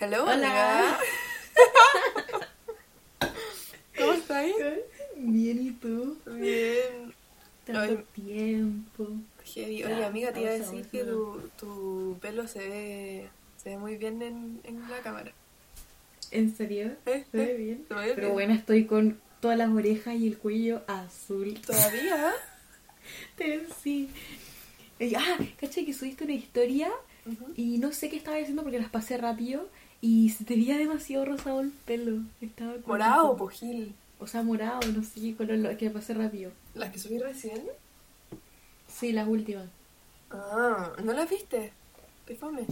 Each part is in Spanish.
Hello, Hola. amiga. ¿Cómo estás? Bien, ¿y tú? Bien. Tanto Ay. tiempo. Heavy. Oye, amiga, te iba a decir que tu, tu pelo se ve, se ve muy bien en, en la cámara. ¿En serio? ¿Eh? ¿Se ve bien? Se me ve Pero bien. bueno, estoy con todas las orejas y el cuello azul. ¿Todavía? Sí. Eh, Ah, caché que subiste una historia y no sé qué estaba diciendo porque las pasé rápido y se te veía demasiado rosado el pelo. Estaba como- Morado, pojil. O sea, morado, no sé qué color, lo- que pasé rápido. ¿Las que subí recién? Sí, las últimas. Ah, ¿no las viste? Qué fome.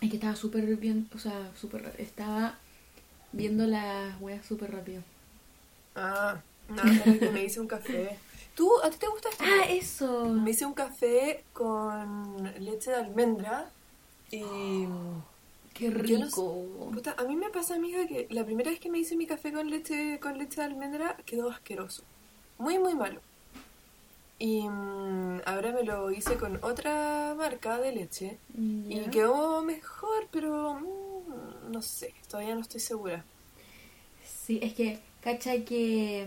Es que estaba súper bien, o sea, súper, estaba viendo las weas súper rápido. Ah, no, que me hice un café. ¿Tú, a ti te gusta esto? Ah, eso. Me hice un café con leche de almendra y... Qué Yo no rico. Puta, a mí me pasa, amiga, que la primera vez que me hice mi café con leche, con leche de almendra quedó asqueroso. Muy, muy malo. Y mm, ahora me lo hice con otra marca de leche y quedó mejor, pero mm, no sé, todavía no estoy segura. Sí, es que, cacha que.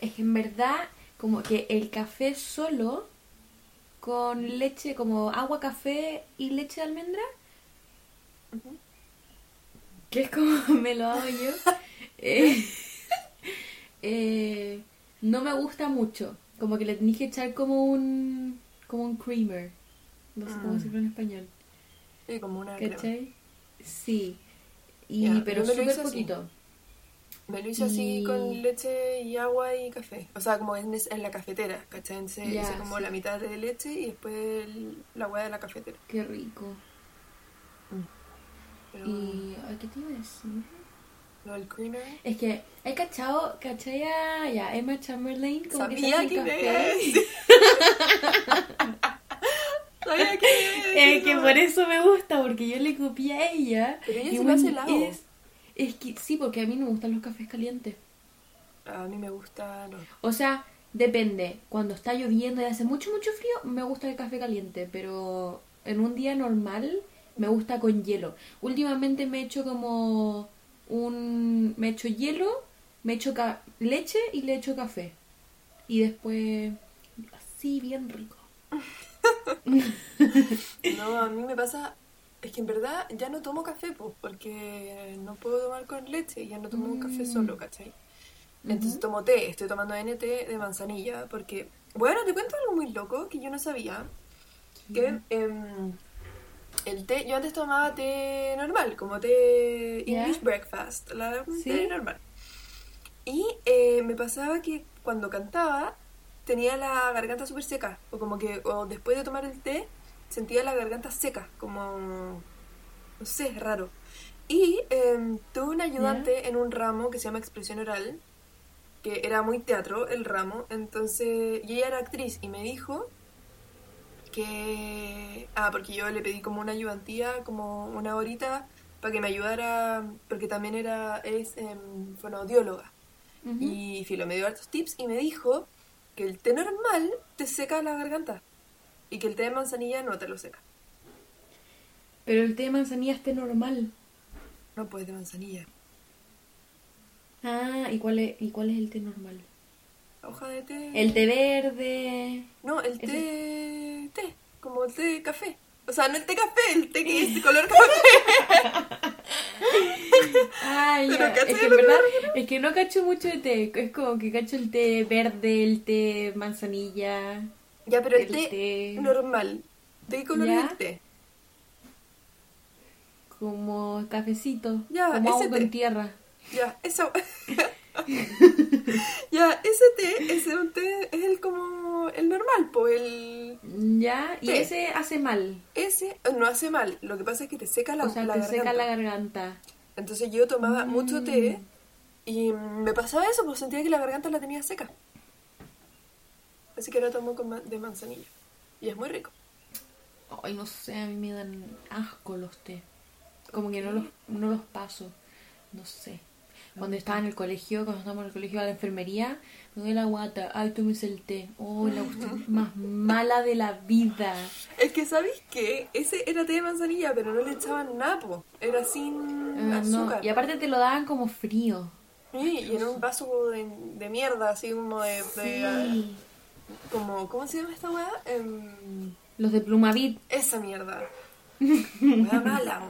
Es que en verdad, como que el café solo, con leche, como agua, café y leche de almendra, Que es como me lo hago yo, eh, eh, no me gusta mucho. Como que le tenés que echar como un. como un creamer. No sé cómo Mm. decirlo en español. Sí, como una crema. ¿Cachai? Sí. Y, Ya, pero súper así. poquito. Me lo hice así con leche y agua y café. O sea, como en, la cafetera, ¿cachai? Hice como sí. la mitad de leche y después el- la agua de la cafetera. Qué rico. Pero Y. ¿Qué te iba a decir? lo del. Es que, ¿hay cachado? ¿Cachai a ya, Emma Chamberlain? Como que Sabía que café. Sabía que Es que eso. por eso me gusta, porque yo le copié a ella. Pero ella y se lo hace helado. Es, es que sí, porque a mí no me gustan los cafés calientes. A mí me gusta... No. O sea, depende. Cuando está lloviendo y hace mucho, mucho frío, me gusta el café caliente. Pero en un día normal, me gusta con hielo. Últimamente me he hecho como un... Me he hecho hielo, me he hecho ca- leche y le he hecho café. Y después... Así, bien rico. No, a mí me pasa... Es que en verdad ya no tomo café, pues, porque no puedo tomar con leche. Ya no tomo café Mm. solo, ¿cachai? Entonces tomo té. Estoy tomando NT de manzanilla porque... Bueno, te cuento algo muy loco que yo no sabía. Que el té... Yo antes tomaba té normal, como té. English breakfast. La, Sí. té normal. Y eh, me pasaba que cuando cantaba tenía la garganta súper seca. O como que o después de tomar el té sentía la garganta seca. Como... No sé, raro. Y em, tuve un ayudante en un ramo que se llama expresión oral, que era muy teatro el ramo. Entonces, y ella era actriz y me dijo que... Ah, porque yo le pedí como una ayudantía, como una horita, para que me ayudara, porque también era, es em, fonoaudióloga. Y Filo me dio hartos tips y me dijo que el té normal te seca la garganta y que el té de manzanilla no te lo seca. Pero el té de manzanilla es té normal. No puedes de manzanilla. Ah, ¿y cuál es, y cuál es el té normal? La hoja de té. El té verde. No, el té. té, como el té de café. O sea, no el té café, el té que es de color café. Ay, Pero ya. ¿cachai Es que en verdad, es que no cacho mucho de té. Es como que cacho el té verde, el té manzanilla. Ya, pero el, El té, té. normal. ¿De qué color ¿Ya? es el té? Como cafecito. Ya, como agua ese con tierra. Ya, eso. ya, ese té, ese un té es el como el normal, pues el Ya, y Té. ese hace mal. ese no hace mal, lo que pasa es que te seca la, o sea, la te garganta. seca la garganta. Entonces yo tomaba Mm. mucho té y me pasaba eso, pues sentía que la garganta la tenía seca. Así que ahora tomo con de manzanilla. Y es muy rico. Ay, no sé, a mí me dan asco los té. Como que no los, no los paso. No sé. Cuando estaba en el colegio, cuando estábamos en el colegio a la enfermería, me duele la guata, ay, tómese el té. Oh, la cuestión más mala de la vida. Es que, ¿sabéis qué? Ese era té de manzanilla, pero no le echaban napo. Era sin Ah, no. azúcar. Y aparte te lo daban como frío. Sí, y en un vaso de, de mierda, así como de... de- Sí. como, ¿Cómo se llama esta weá? Em, Los de Plumavit esa mierda. Weá mala.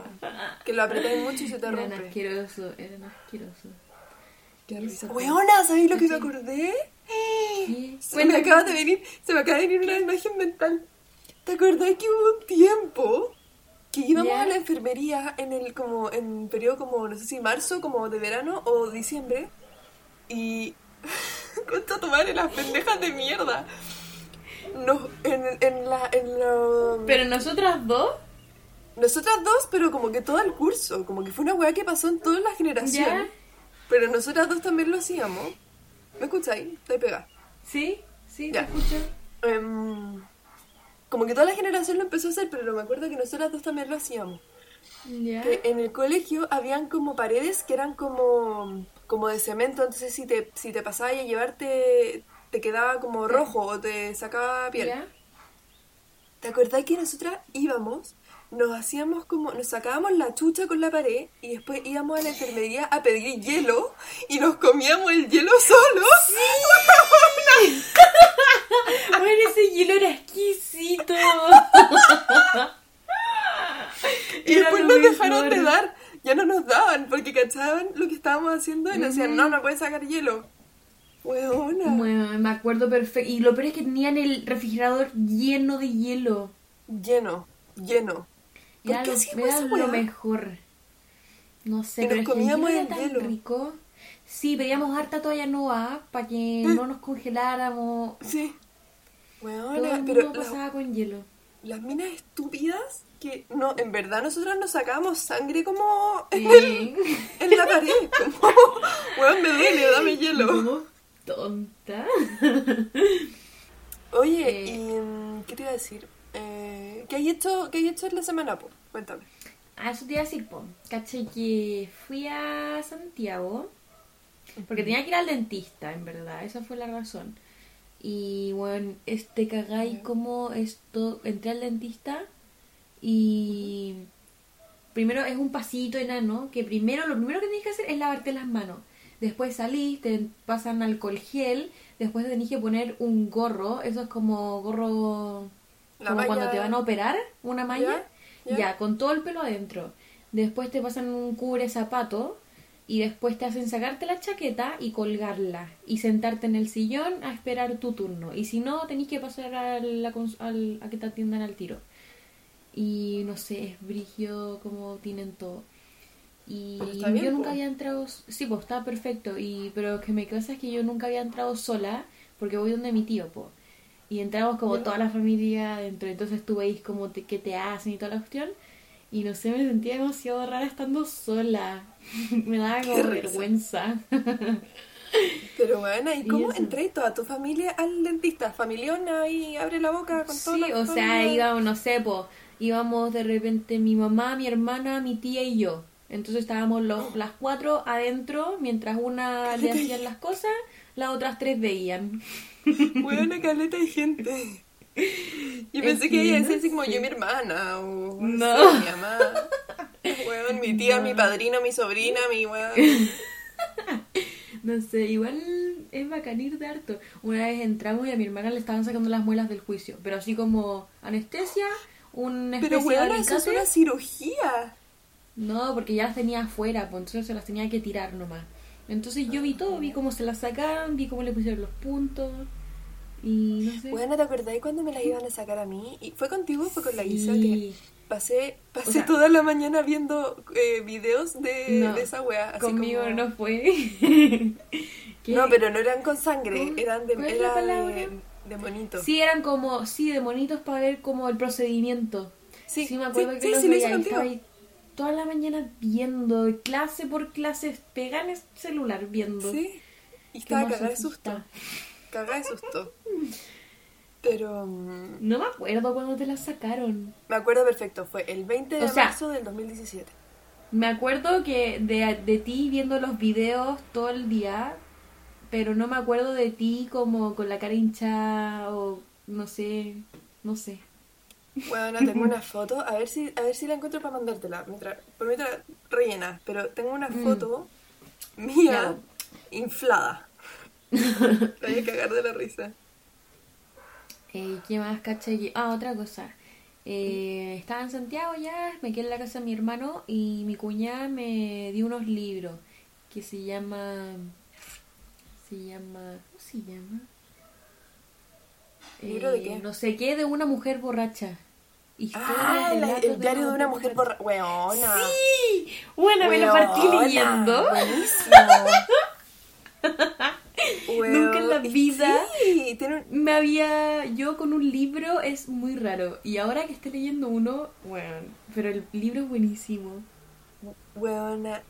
Que lo apretáis mucho y se te eran rompe. asquerosos, eran asquerosos. Qué risa. Weona, ¿sabéis lo que me acordé? ¿Qué? Se me acaba de venir, se me acaba de venir una imagen mental. ¿Te acordás que hubo un tiempo que íbamos ¿Ya? a la enfermería en el como en periodo como no sé si marzo, como de verano o diciembre y contra tu madre las pendejas de mierda. Nos, en, en la en la- Pero nosotras dos, nosotras dos, pero como que todo el curso, como que fue una weá que pasó en toda la generación. ¿Ya? Pero nosotras dos también lo hacíamos. ¿Me escucháis? Estoy pegada. ¿sí? ¿Sí? ¿Te Ya. escucho? Em, como que toda la generación lo empezó a hacer, pero me acuerdo que nosotras dos también lo hacíamos. ¿Ya? Que en el colegio habían como paredes que eran como, como de cemento, entonces si te, si te pasabas a llevarte te quedaba como rojo o te sacaba piel. ¿Ya? ¿Te acordás que nosotras íbamos, nos hacíamos como, nos sacábamos la chucha con la pared y después íbamos a la enfermería a pedir hielo y nos comíamos el hielo solos? Bueno, ese hielo era exquisito. Y Era después nos dejaron mejor. de dar. Ya no nos daban porque cachaban lo que estábamos haciendo y nos decían, no, no puedes sacar hielo. Weona. Bueno, me acuerdo perfecto. Y lo peor es que tenían el refrigerador lleno de hielo. Lleno, lleno. ¿Por Era qué lo, hacíamos era esa lo mejor. No sé, pero nos es que el hielo comíamos era el tan hielo. rico. Sí, pedíamos harta toalla nueva para que Mm. no nos congeláramos. Sí. Todo Weona, el pero mundo las, pasaba con hielo. las minas estúpidas que no, en verdad nosotras nos sacábamos sangre como en, el- en la pared. Como, weón, me duele, dame hielo. Como tonta. Oye, Eh. ¿y mm, qué te iba a decir? Eh, ¿qué hay hecho, qué hay hecho en la semana, po? Cuéntame. Ah, eso te iba a decir, po. Caché que fui a Santiago porque tenía que ir al dentista, en verdad. Esa fue la razón. Y bueno, este cagáis como esto. Entré al dentista y. Primero es un pasito enano que primero lo primero que tenés que hacer es lavarte las manos. Después salís, te pasan alcohol gel. Después te tenés que poner un gorro. Eso es como gorro. La como cuando te van a operar, una malla. Ya, ya. Ya, con todo el pelo adentro. Después te pasan un cubre zapato y después te hacen sacarte la chaqueta y colgarla y sentarte en el sillón a esperar tu turno. Y si no, tenés que pasar a, la al- a que te atiendan al tiro. Y no sé, es brigio como tienen todo. Y yo bien, nunca po. había entrado, sí, pues está perfecto. Y pero lo que me pasa es que yo nunca había entrado sola porque voy donde mi tío, po. Y entramos como toda la familia adentro. Entonces tú veis como te, qué te hacen y toda la cuestión. Y no sé, me sentía demasiado rara estando sola. me daba como vergüenza. Pero bueno, ¿y cómo entré toda tu familia al dentista? Familiona y abre la boca con todo Sí, o sea, íbamos, no sé, po, íbamos de repente mi mamá, mi hermana, mi tía y yo. Entonces estábamos los, las cuatro adentro, mientras una le hacían las cosas, las otras tres veían. Buena caleta de gente. Y Es pensé que ella decía así como yo, mi hermana, o no mi mamá. Weón, mi tía, No. mi padrino, mi sobrina, mi weón. No sé, igual es bacán ir de harto. Una vez entramos y a mi hermana le estaban sacando las muelas del juicio, pero así como anestesia, un Pero weón, eso es una cirugía. No, porque ya las tenía afuera, pues entonces se las tenía que tirar nomás. Entonces yo vi todo, vi cómo se las sacaban, vi cómo le pusieron los puntos y no sé. Bueno, ¿te acordás cuando me la iban a sacar a mí? ¿Y fue contigo o fue con la Isa que Sí. pasé, pasé O sea- toda la mañana viendo eh, videos de, No, de esa wea? así Conmigo como- no fue. No, pero no eran con sangre, eran de, ¿Cuál es era la de, de monito. Sí, eran como, sí, de monitos para ver como el procedimiento. Sí, me acuerdo sí, que sí, los sí, lo hice toda la mañana viendo, clase por clase, pega en el celular viendo. Sí, y estaba cagada de susto. Cagada de susto. Pero No me acuerdo cuando te la sacaron. me acuerdo perfecto, fue el 20 de O sea- marzo del 2017. Me acuerdo que de, de ti viendo los videos todo el día, pero no me acuerdo de ti como con la cara hinchada o no sé, no sé. Bueno, tengo una foto, a ver si, a ver si la encuentro para mandártela. Mientras, por mientras rellena, pero tengo una Mm. foto mía Ya. inflada. Voy a cagar de la risa. Eh, ¿Qué más caché? Ah, otra cosa. Eh, estaba en Santiago ya, me quedé en la casa de mi hermano y mi cuñada me dio unos libros que se llama... Se llama... ¿Cómo se llama? ¿Libro de Eh, qué? No sé qué, de una mujer borracha. Ah, la- el diario de una mujer borra... Weona. Sí, bueno, me lo partí leyendo. Buenísimo. Nunca en la vida. Sí, tiene un- Me había. Yo con un libro es muy raro. Y ahora que estoy leyendo uno, bueno, pero el libro es buenísimo. Weona,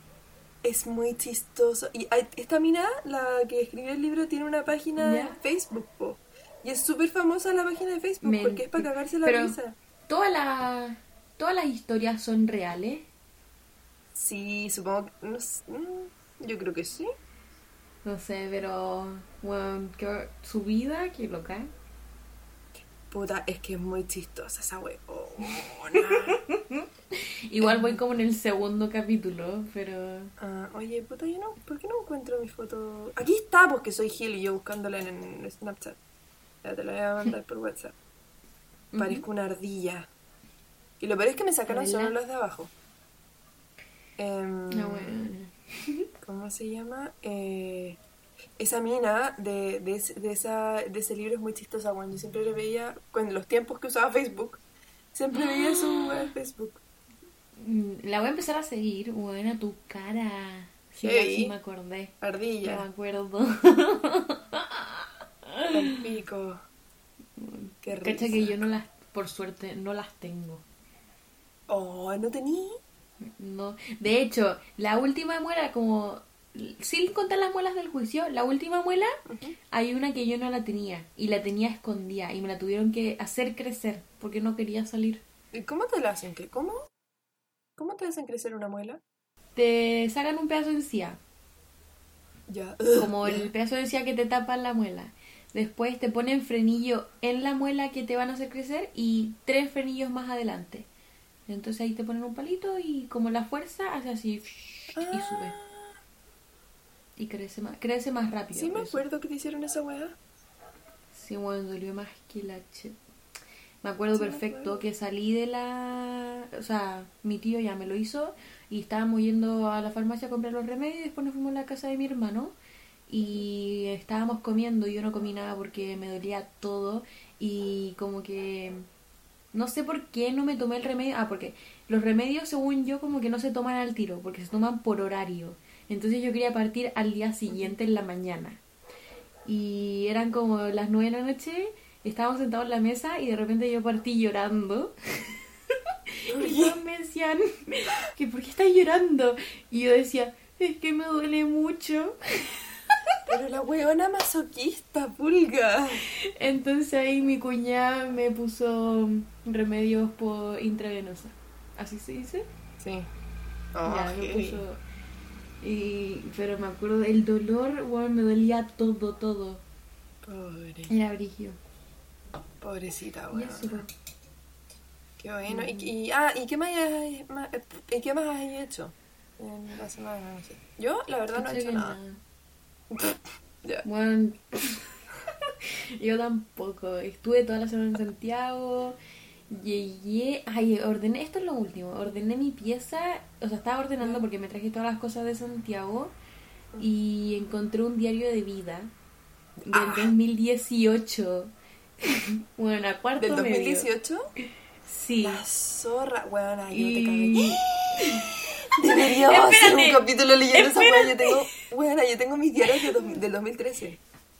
es muy chistoso. Y esta mina, la que escribió el libro, tiene una página ¿Ya? en Facebook, po. Y es súper famosa la página de Facebook porque es para cagarse la pero risa. Todas las. Todas las historias son reales. Sí, supongo que... no sé, mm, yo creo que sí. No sé, pero. Bueno, que- su vida, que loca. Puta, es que es muy chistosa esa weona. Igual voy como en el segundo capítulo, pero. Ah, oye, puta, yo no... ¿Por qué no encuentro mi foto? Aquí está, porque soy Gil y yo buscándola en, en Snapchat. Ya te la voy a mandar por WhatsApp. Parezco una ardilla. Y lo peor es que me sacaron solo los de abajo. Em, No, bueno. ¿Cómo se llama? Eh, esa mina de, de, de esa, de ese libro es muy chistosa. Cuando yo siempre le veía, con los tiempos que usaba Facebook, siempre veía su web Facebook. Mm, La voy a empezar a seguir. Buena tu cara. Sí, Hey. sí me acordé. No me Ardilla, acuerdo. el pico. Qué risa. Cacha que yo no las, por suerte, no las tengo. Oh, ¿no tení? No. De hecho, la última muela, como sin contar las muelas del juicio, la última muela, hay una que yo no la tenía y la tenía escondida y me la tuvieron que hacer crecer porque no quería salir. ¿Y cómo te la hacen? ¿Qué? ¿Cómo? ¿Cómo te hacen crecer una muela? Te sacan un pedazo de encía, Ya. como el pedazo de encía que te tapa la muela. Después te ponen frenillo en la muela que te van a hacer crecer y tres frenillos más adelante. Entonces ahí te ponen un palito y como la fuerza hace así y sube. Y crece más, crece más rápido. Sí me eso. acuerdo que te hicieron esa weá. Sí, bueno, dolió más que la ch... Me acuerdo Sí, me perfecto acuerdo. que salí de la... O sea, mi tío ya me lo hizo y estábamos yendo a la farmacia a comprar los remedios y después nos fuimos a la casa de mi hermano y estábamos comiendo y yo no comí nada porque me dolía todo y como que... No sé por qué no me tomé el remedio. Ah, porque los remedios, según yo, como que no se toman al tiro, porque se toman por horario. Entonces yo quería partir al día siguiente en la mañana. Y eran como las nueve de la noche, estábamos sentados en la mesa y de repente yo partí llorando. y todos me decían, que ¿por qué estás llorando? Y yo decía, es que me duele mucho. Pero la weona masoquista, pulga. Entonces ahí mi cuñada me puso remedios por intravenosa. ¿Así se dice? Sí. ya, Oh, me puso. Y, pero me acuerdo, el dolor, bueno, me dolía todo, todo. Pobre. Era brigio. Pobrecita, Y weón. eso. Qué bueno. ¿Y, y- ah, ¿y qué más, has- más- eh, ¿y qué más has hecho en la semana? No sé. Yo, la verdad, no he Caché hecho nada. Ya. Bueno, yo tampoco. Estuve toda la semana en Santiago. Llegué. Ay, ordené. Esto es lo último. Ordené mi pieza. O sea, estaba ordenando porque me traje todas las cosas de Santiago. Y encontré un diario de vida del Ah. 2018. bueno, a cuarto ¿Del medio. 2018? Sí. La zorra, weona, yo te Y... cagué. Deberíamos hacer un capítulo leyendo esa. Yo tengo, weona, yo tengo mis diarios de dos- del 2013.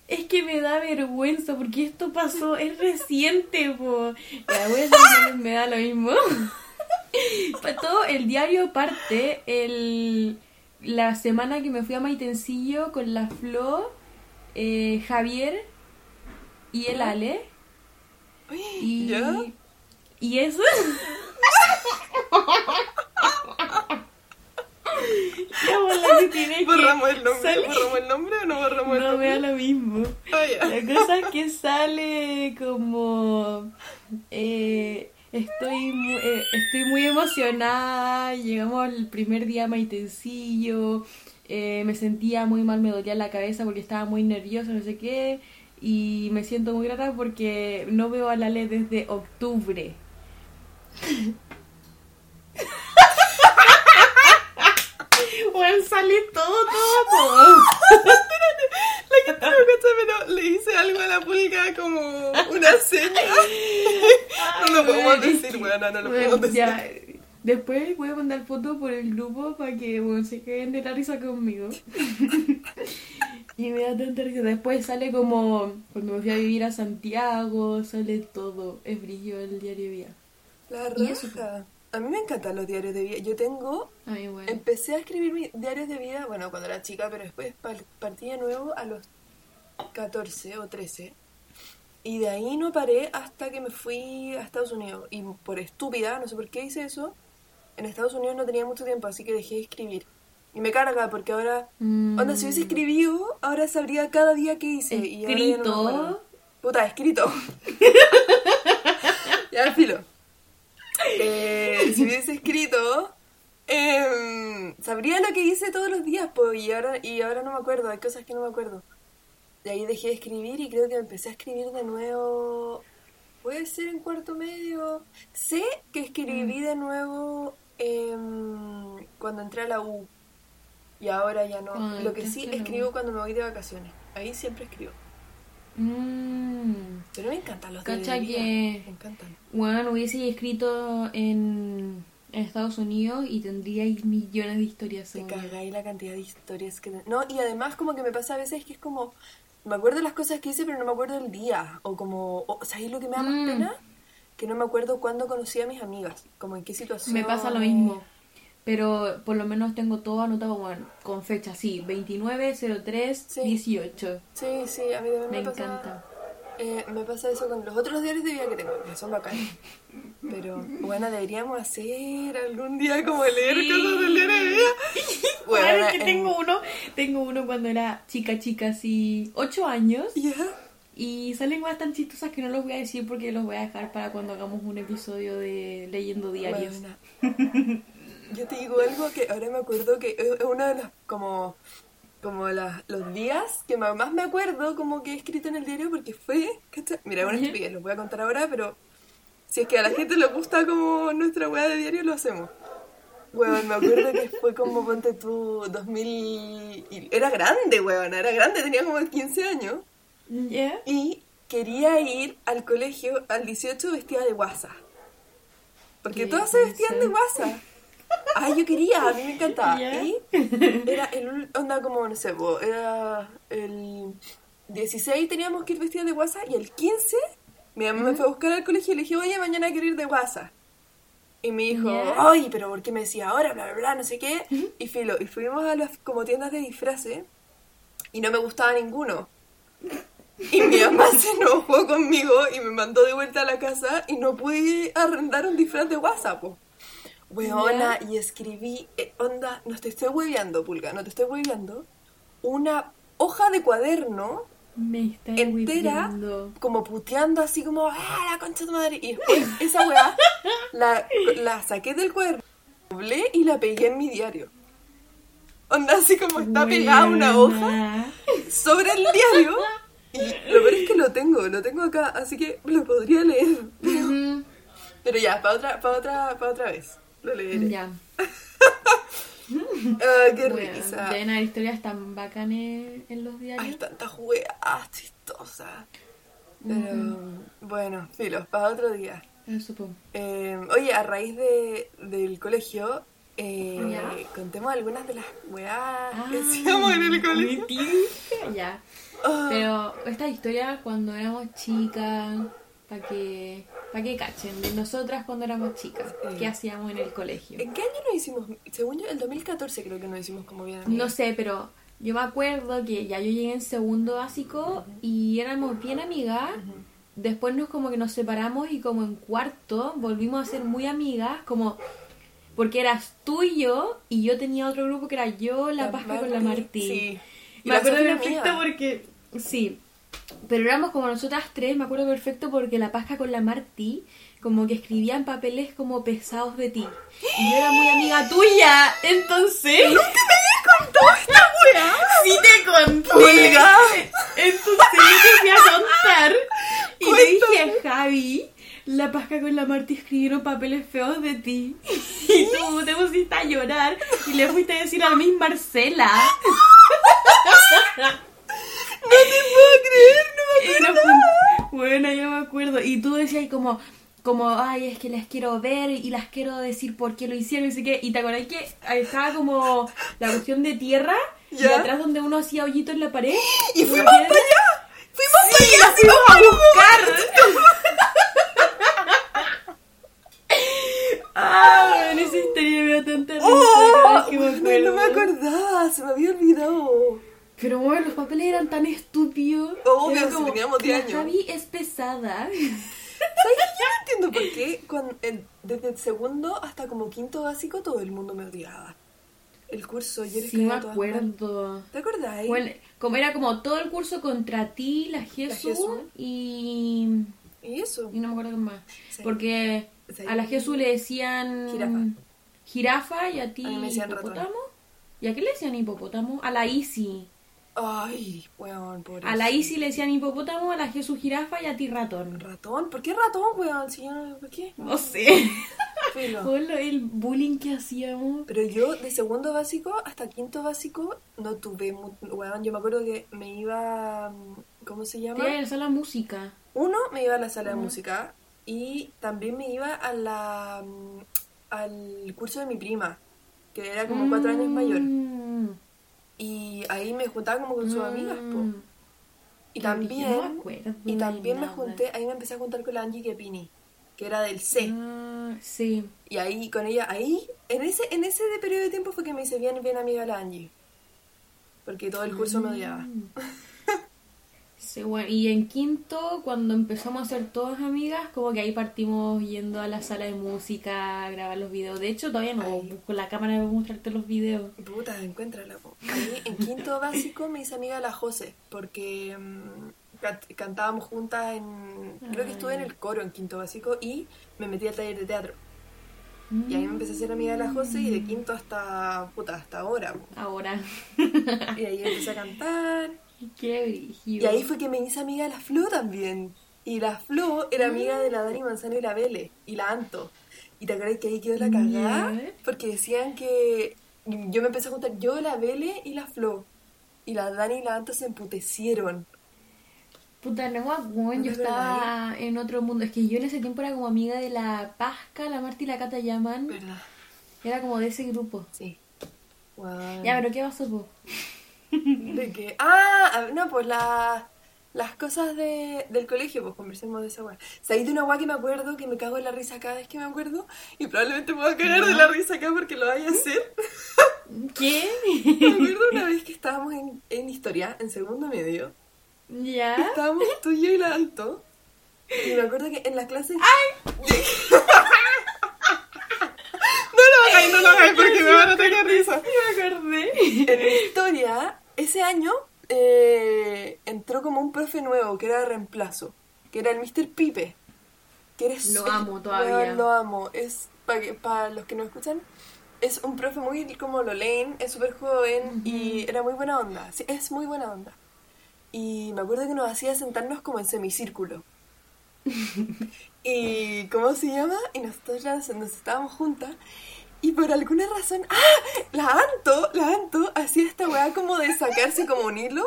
Es que me da vergüenza porque esto pasó, es reciente, po. La voy a hacer, me da lo mismo. Todo el diario parte el, la semana que me fui a Maitencillo con la Flo, eh, Javier y el Ale. Y, ¿Ya? y eso. tienes ¿Borramos que el nombre? salir- ¿Borramos el nombre o no borramos el No nombre? me da lo mismo. Ah. La cosa es que sale como... eh, estoy, mu- eh, estoy muy emocionada, llegamos al primer día a Maitencillo, eh, me sentía muy mal, me dolía la cabeza porque estaba muy nerviosa, no sé qué, y me siento muy grata porque no veo a Lale desde octubre. Bueno, sale todo, todo, todo. La gente no cacha, pero le hice algo a la pulga como una seña. No lo podemos decir, weona, no lo Bueno, podemos decir. ya, Después voy a mandar fotos por el grupo para que bueno, se queden de la risa conmigo. y me da tanta risa. Después sale como cuando me fui a vivir a Santiago, sale todo. Es brillo el diario vida. La raja. A mí me encantan los diarios de vida. Yo tengo Ay, bueno. Empecé a escribir mis diarios de vida, bueno, cuando era chica, pero después par- partí de nuevo a los 14 o 13. Y de ahí no paré hasta que me fui a Estados Unidos. Y por estúpida, no sé por qué hice eso, en Estados Unidos no tenía mucho tiempo, así que dejé de escribir. Y me carga porque ahora, Mm. onda, si hubiese escribido, ahora sabría cada día qué hice. Y ahora ya no me ¿Escrito? Puta, escrito. ya, filo. Eh, si hubiese escrito, em, sabría lo que hice todos los días, pues, y ahora, y ahora no me acuerdo, hay cosas que no me acuerdo. De ahí dejé de escribir y creo que empecé a escribir de nuevo, puede ser en cuarto medio. Sé que escribí de nuevo em, cuando entré a la U y ahora ya no. Cuando lo que sí escribo cuando me voy de vacaciones, ahí siempre escribo. Mm. Pero me encantan los Cacha de que- Me encantan. Bueno, hubiese escrito en, en Estados Unidos y tendríais millones de historias. Te cagáis la cantidad de historias que... No, y además como que me pasa a veces que es como... Me acuerdo las cosas que hice, pero no me acuerdo del día. O como... O, ¿Sabéis lo que me da más Mm. pena? Que no me acuerdo cuándo conocí a mis amigas. Como en qué situación. Me pasa lo mismo. Pero por lo menos tengo todo anotado bueno, con fecha, sí, 29, 03, Sí. 18. Sí, sí, a mí también me, Me pasa... encanta. eh, me pasa eso con los otros diarios de vida que tengo, que son bacanes. Pero, bueno, deberíamos hacer algún día como leer Sí. cosas del diario de vida. Bueno, Bueno, es que en- tengo uno, tengo uno cuando era chica, chica, así, 8 años. Ya. Y salen cosas tan chistosas que no los voy a decir porque los voy a dejar para cuando hagamos un episodio de leyendo diarios. Buena. Yo te digo algo que ahora me acuerdo que es uno de los como como las- los días que más me acuerdo como que he escrito en el diario porque fue ¿cachai? mira una estupidez lo voy a contar ahora pero si es que a la gente le gusta como nuestra weá de diario lo hacemos Weón, me acuerdo que fue como ponte tú 2000 y era grande weón era grande tenía como 15 años ¿Ya? y quería ir al colegio al 18 vestida de guasa. Porque todas se vestían de guasa. Ay, yo quería, a mí me encantaba. Y era el onda como, no sé, po, era el 16 teníamos que ir vestidas de guasa y el 15 mi mamá me fue a buscar al colegio y le dije, oye, mañana quiero ir de guasa. Y me dijo, ay, pero ¿por qué me decía ahora? Bla, bla, bla, no sé qué. Y filo, y fuimos a las como tiendas de disfraces y no me gustaba ninguno. Y mi mamá se enojó conmigo y me mandó de vuelta a la casa y no pude arrendar un disfraz de WhatsApp. po. Weona, y escribí, eh, onda, no te estoy hueveando, Pulga, no te estoy hueveando, una hoja de cuaderno Me entera, como puteando así como, ¡ah, la concha de tu madre! Y después esa weá la, la saqué del cuaderno, doblé y la pegué en mi diario. Onda así como está pegada una hoja sobre el diario. Y lo peor es que lo tengo, lo tengo acá, así que lo podría leer. Pero ya, para otra, para otra, para otra vez. Lo leeré. Ya. Ah, qué Bueno, risa. deben haber historias tan bacanes en los Hay diarios. tantas weas chistosas. Pero bueno, filo, para otro día. Eso, po. Eh, oye, a raíz de, del colegio, eh, Ya. contemos algunas de las weas Ah, que hacíamos en el colegio. Ya. Ah, Pero esta historia cuando éramos chicas, para que, pa' que cachen, de nosotras cuando éramos chicas, Sí. ¿qué hacíamos en el colegio? ¿En qué año nos hicimos? Según yo, el 2014 creo que nos hicimos como bien. No amigas. sé, pero yo me acuerdo que ya yo llegué en segundo básico y éramos bien amigas. Después nos como que nos separamos y como en cuarto volvimos a ser muy amigas, como Porque eras tú y yo, y yo tenía otro grupo que era yo, la, Pasca con la Martí. Sí. Y Me la acuerdo perfecto porque. Sí. Pero éramos como nosotras tres, me acuerdo perfecto porque la Pasca con la Martí, como que escribían papeles como pesados de ti. Y yo era muy amiga tuya, entonces. Sí te conté. Oiga. Entonces yo te fui a contar y le dije a Javi, la pasca con la Marti escribieron papeles feos de ti. Y tú te pusiste a llorar y le fuiste a decir a mí Marcela. No te puedo creer, no me Y nos Bueno, yo me acuerdo. Y tú decías como, como, ay, es que las quiero ver y las quiero decir por qué lo hicieron y sé qué. Y te acordás que estaba como la cuestión de tierra y atrás donde uno hacía hoyito en la pared. Y fuimos para allá. Fuimos Sí, para allá. fuimos a buscar. Ah, bueno, esa historia me da tanta risa Oh, no me acuerdo. acordaba, se me había olvidado. Pero bueno, los papeles eran tan estúpidos. Obvio, si teníamos 10 "La años". Javi es pesada. ¿Sabes? Yo no entiendo por qué cuando- desde el segundo hasta como quinto básico todo el mundo me odiaba. El curso, yo Sí, me mal. acuerdo. ¿Te acordás? Bueno, como era como todo el curso contra ti, la Jesús y... ¿Y eso? y no me acuerdo qué más. Sí. Porque Sí. a la Jesús le decían... Jirafa. Jirafa y a ti A mí me decían ratón. hipopótamo. ¿Y a qué le decían hipopótamo? A la Isi. Ay, weón, pobre. A la Isi le decían hipopótamo, a la Jesús jirafa y a ti ratón. ¿Ratón? ¿Por qué ratón, weón? Si yo no... ¿Por qué? No sé. Filo. El bullying que hacíamos. Pero yo de segundo básico hasta quinto básico no tuve... mu- Weón, yo me acuerdo que me iba... mm, ¿Cómo se llama? Te iba a la música. Uno, me iba a la sala de música y también me iba a la, mm, al curso de mi prima, que era como cuatro años mayor. Mm. Y ahí me juntaba como con sus amigas, po. Mm. Y también, no me acuerdo y también me junté, ahí me empecé a juntar con la Angie Kepini, que era del C. Ah, sí. Y ahí con ella, ahí, en ese, en ese de periodo de tiempo fue que me hice bien, bien amiga la Angie. Porque todo el curso me odiaba. Mm. Sí, bueno, y en quinto, cuando empezamos a ser todas amigas, como que ahí partimos yendo a la sala de música, a grabar los videos. De hecho, todavía no Ay. busco la cámara para mostrarte los videos. Puta, encuéntrala. po. Ahí en quinto básico me hice amiga de la Jose, porque mm, can- cantábamos juntas en... Creo que estuve en el coro en quinto básico y me metí al taller de teatro. Y ahí me empecé a ser amiga de la Jose y de quinto hasta... Puta, hasta ahora. po. Ahora. Y ahí empecé a cantar. Qué brígido. Y ahí fue que me hice amiga de la Flo también. Y la Flo era amiga de la Dani Manzano y la Vele. Y la Anto. ¿Y te acuerdas que ahí quedó la cagada? Porque decían que yo me empecé a juntar yo, la Vele y la Flo. Y la Dani y la Anto se emputecieron. Puta, no acuerdo, yo ¿No te estaba en otro mundo. Es que yo en ese tiempo era como amiga de la Pasca, la Marta y la Cata. ¿Verdad? Era como de ese grupo. Sí. Guau. Ya, pero ¿qué pasó, po? ¿De qué? Ah, a- no, pues la- las cosas de, del colegio, pues conversemos de esa weá. Sabéis de una weá que me acuerdo, que me cago en la risa cada vez que me acuerdo, y probablemente me voy a cagar de la risa acá porque lo vaya a hacer. ¿Qué? Me acuerdo una vez que estábamos en, en historia, en segundo medio, ¿Ya? estábamos tú y yo y la Anto, y me acuerdo que en la clase... no lo hagáis, no lo hagáis porque me van a atacar risa. Me acordé. En historia, ese año eh, entró como un profe nuevo que era de reemplazo, que era el Mr. Pipe. Que eres, Lo amo todavía. Weón, lo amo. Es para para los que no escuchan, es un profe muy como lo leen, es súper joven y era muy buena onda. Sí, es muy buena onda. Y me acuerdo que nos hacía sentarnos como en semicírculo. y ¿cómo se llama? Y nosotros nos estábamos juntas. Y por alguna razón, ¡ah! La Anto, la Anto hacía esta weá como de sacarse como un hilo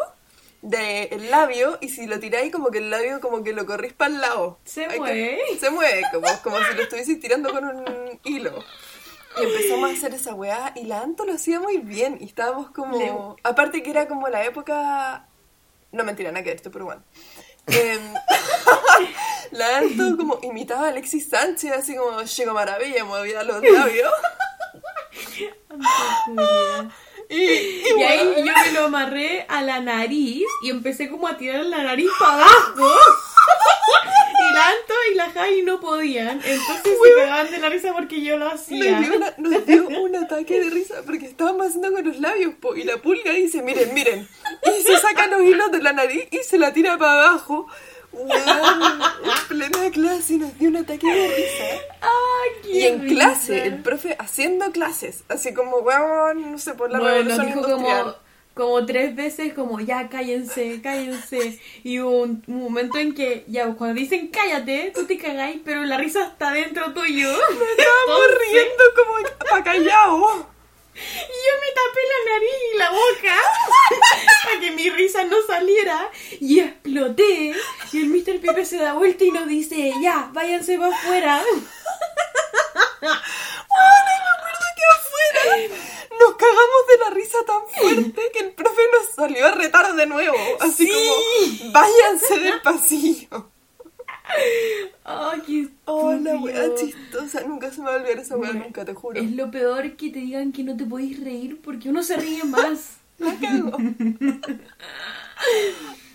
del labio y si lo tiráis como que el labio como que lo corrís para el lado. Se que- mueve. se mueve, como, como si lo estuvieses tirando con un hilo. Y empezamos a hacer esa weá y la Anto lo hacía muy bien y estábamos como... Le- Aparte que era como la época... No, mentira, nada que esto, pero bueno. Em, la Anto como imitaba a Alexis Sánchez, así como Llegó Maravilla, movía los labios. Y, y Y ahí yo me lo amarré a la nariz y empecé como a tirar la nariz para abajo. Y la Anto y la Javi no podían. Entonces se cagaban de la risa porque yo lo Nos hacía. dio, una- nos dio un ataque de risa porque estábamos haciendo con los labios, po, y la pulga dice, miren, miren. Y se saca los hilos de la nariz y se la tira para abajo. En plena clase nos dio un ataque de risa. ¡Ay, qué Y en risa! clase, el profe haciendo clases, así como, weón, no sé, por la Bueno, revolución industrial. como, como tres veces como ya cállense, cállense. Y hubo un, un momento en que ya cuando dicen cállate, tú te cagáis, pero la risa está dentro tuyo. Estábamos riendo como pa' callao. Y yo me tapé la nariz y la boca para que mi risa no saliera y exploté. Y el Mr. Pepe se da vuelta y nos dice, ya, váyanse para afuera. Ay, me acuerdo que afuera nos cagamos de la risa tan fuerte que el profe nos salió a retar de nuevo. Así Sí. como, váyanse del pasillo. Ay, qué Oh, la wea chistosa. Nunca se me va a olvidar esa wea, Bueno, nunca, te juro. Es lo peor que te digan que no te podéis reír porque uno se ríe más. La cago.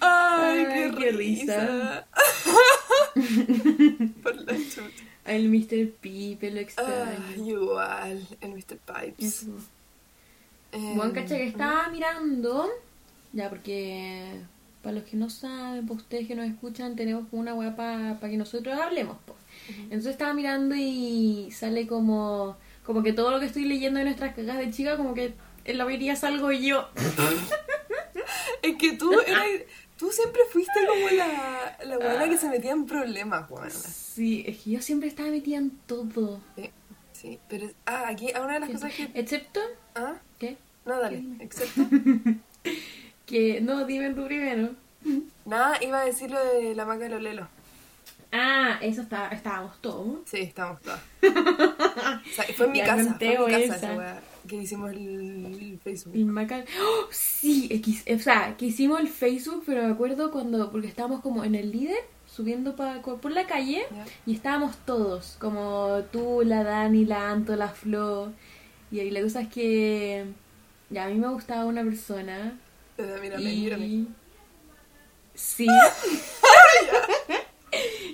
Ay, Ay, qué, qué risa. Por la chucha. El Mr. Pipe lo extraño. Ay, igual, el Mr. Pipes. Eso. Eh, Bueno, cacha que estaba mirando, ya porque para los que no saben, para ustedes que nos escuchan, tenemos como una weá para que nosotros hablemos. po. Entonces estaba mirando y sale como, como que todo lo que estoy leyendo de nuestras cagas de chica, como que en la mayoría salgo yo. Es que tú tú siempre fuiste como la, la buena que se metía en problemas, buena. Sí, es que yo siempre estaba metida en todo. Sí, sí, pero ah, aquí a una de las cosas que Excepto, ah, ¿qué? No dale, excepto Que, no, dime tú primero. nada, iba a decir lo de la maca de los lelos. Ah, eso está, estábamos todos. Sí, estamos todas. O sea, fue en mi Ya casa, fue en mi casa esa. que hicimos el, el Facebook. El Maca... ¡Oh! Sí, X- o sea, que hicimos el Facebook, pero me acuerdo cuando, porque estábamos como en el líder, subiendo pa- por la calle, y estábamos todos, como tú, la Dani, la Anto, la Flo, y ahí la cosa es que, ya, a mí me gustaba una persona, mírame, y... mírame. Sí.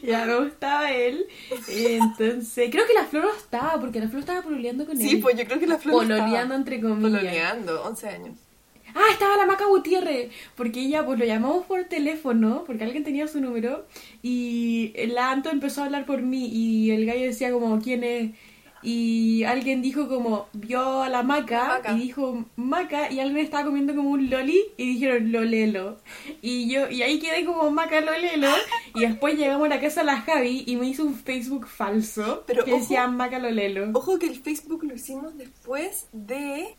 ya me gustaba él. Entonces, creo que la Flor no estaba, porque la Flor estaba pololeando con él. Sí, pues yo creo que la flor Pololeando estaba entre comillas. pololeando, 11 años. Ah, estaba la Maca Gutiérrez, porque ella pues lo llamamos por teléfono, porque alguien tenía su número, y la Anto empezó a hablar por mí, y el gallo decía como, ¿quién es? Y alguien dijo como, vio a la Maca, Maca. y dijo Maca, y alguien estaba comiendo como un loli, y dijeron Lolelo. Y yo, y ahí quedé como Maca Lolelo, y después llegamos a la casa de la Javi, y me hizo un Facebook falso, Pero que ojo- decía Maca Lolelo. Ojo que el Facebook lo hicimos después de